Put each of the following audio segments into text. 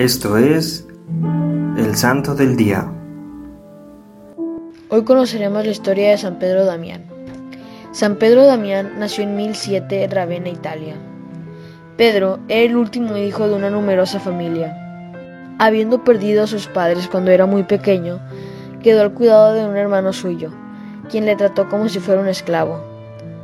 Esto es el Santo del Día. Hoy conoceremos la historia de San Pedro Damián. San Pedro Damián nació en 1007 en Ravenna, Italia. Pedro era el último hijo de una numerosa familia. Habiendo perdido a sus padres cuando era muy pequeño, quedó al cuidado de un hermano suyo, quien le trató como si fuera un esclavo.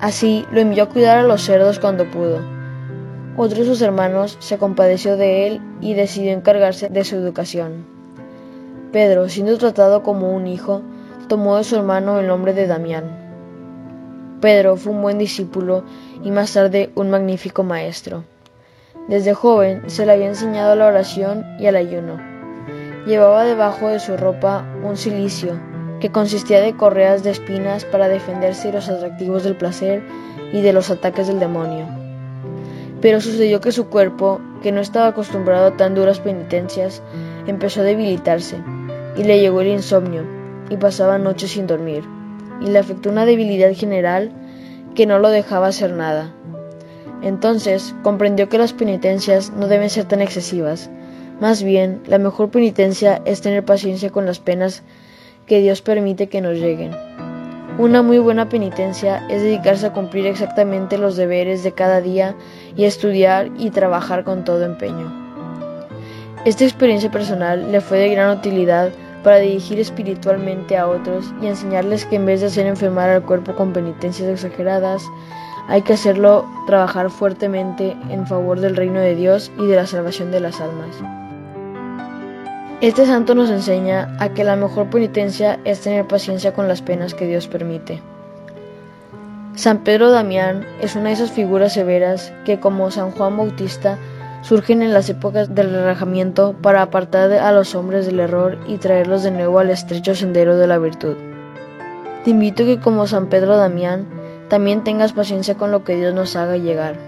Así lo envió a cuidar a los cerdos cuando pudo. Otro de sus hermanos se compadeció de él y decidió encargarse de su educación. Pedro, siendo tratado como un hijo, tomó de su hermano el nombre de Damián. Pedro fue un buen discípulo y más tarde un magnífico maestro. Desde joven se le había enseñado la oración y el ayuno. Llevaba debajo de su ropa un cilicio que consistía de correas de espinas para defenderse de los atractivos del placer y de los ataques del demonio. Pero sucedió que su cuerpo, que no estaba acostumbrado a tan duras penitencias, empezó a debilitarse, y le llegó el insomnio, y pasaba noches sin dormir, y le afectó una debilidad general que no lo dejaba hacer nada. Entonces comprendió que las penitencias no deben ser tan excesivas, más bien la mejor penitencia es tener paciencia con las penas que Dios permite que nos lleguen. Una muy buena penitencia es dedicarse a cumplir exactamente los deberes de cada día y estudiar y trabajar con todo empeño. Esta experiencia personal le fue de gran utilidad para dirigir espiritualmente a otros y enseñarles que en vez de hacer enfermar al cuerpo con penitencias exageradas, hay que hacerlo trabajar fuertemente en favor del reino de Dios y de la salvación de las almas. Este santo nos enseña a que la mejor penitencia es tener paciencia con las penas que Dios permite. San Pedro Damián es una de esas figuras severas que, como San Juan Bautista, surgen en las épocas del relajamiento para apartar a los hombres del error y traerlos de nuevo al estrecho sendero de la virtud. Te invito a que como San Pedro Damián, también tengas paciencia con lo que Dios nos haga llegar.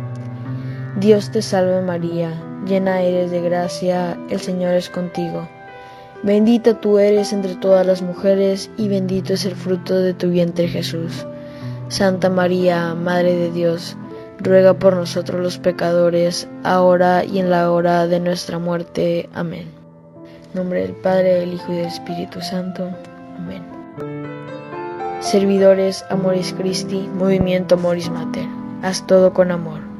Dios te salve María, llena eres de gracia, el Señor es contigo. Bendita tú eres entre todas las mujeres y bendito es el fruto de tu vientre Jesús. Santa María, Madre de Dios, ruega por nosotros los pecadores, ahora y en la hora de nuestra muerte. Amén. En nombre del Padre, del Hijo y del Espíritu Santo. Amén. Servidores Amoris Christi, Movimiento Amoris Mater. Haz todo con amor.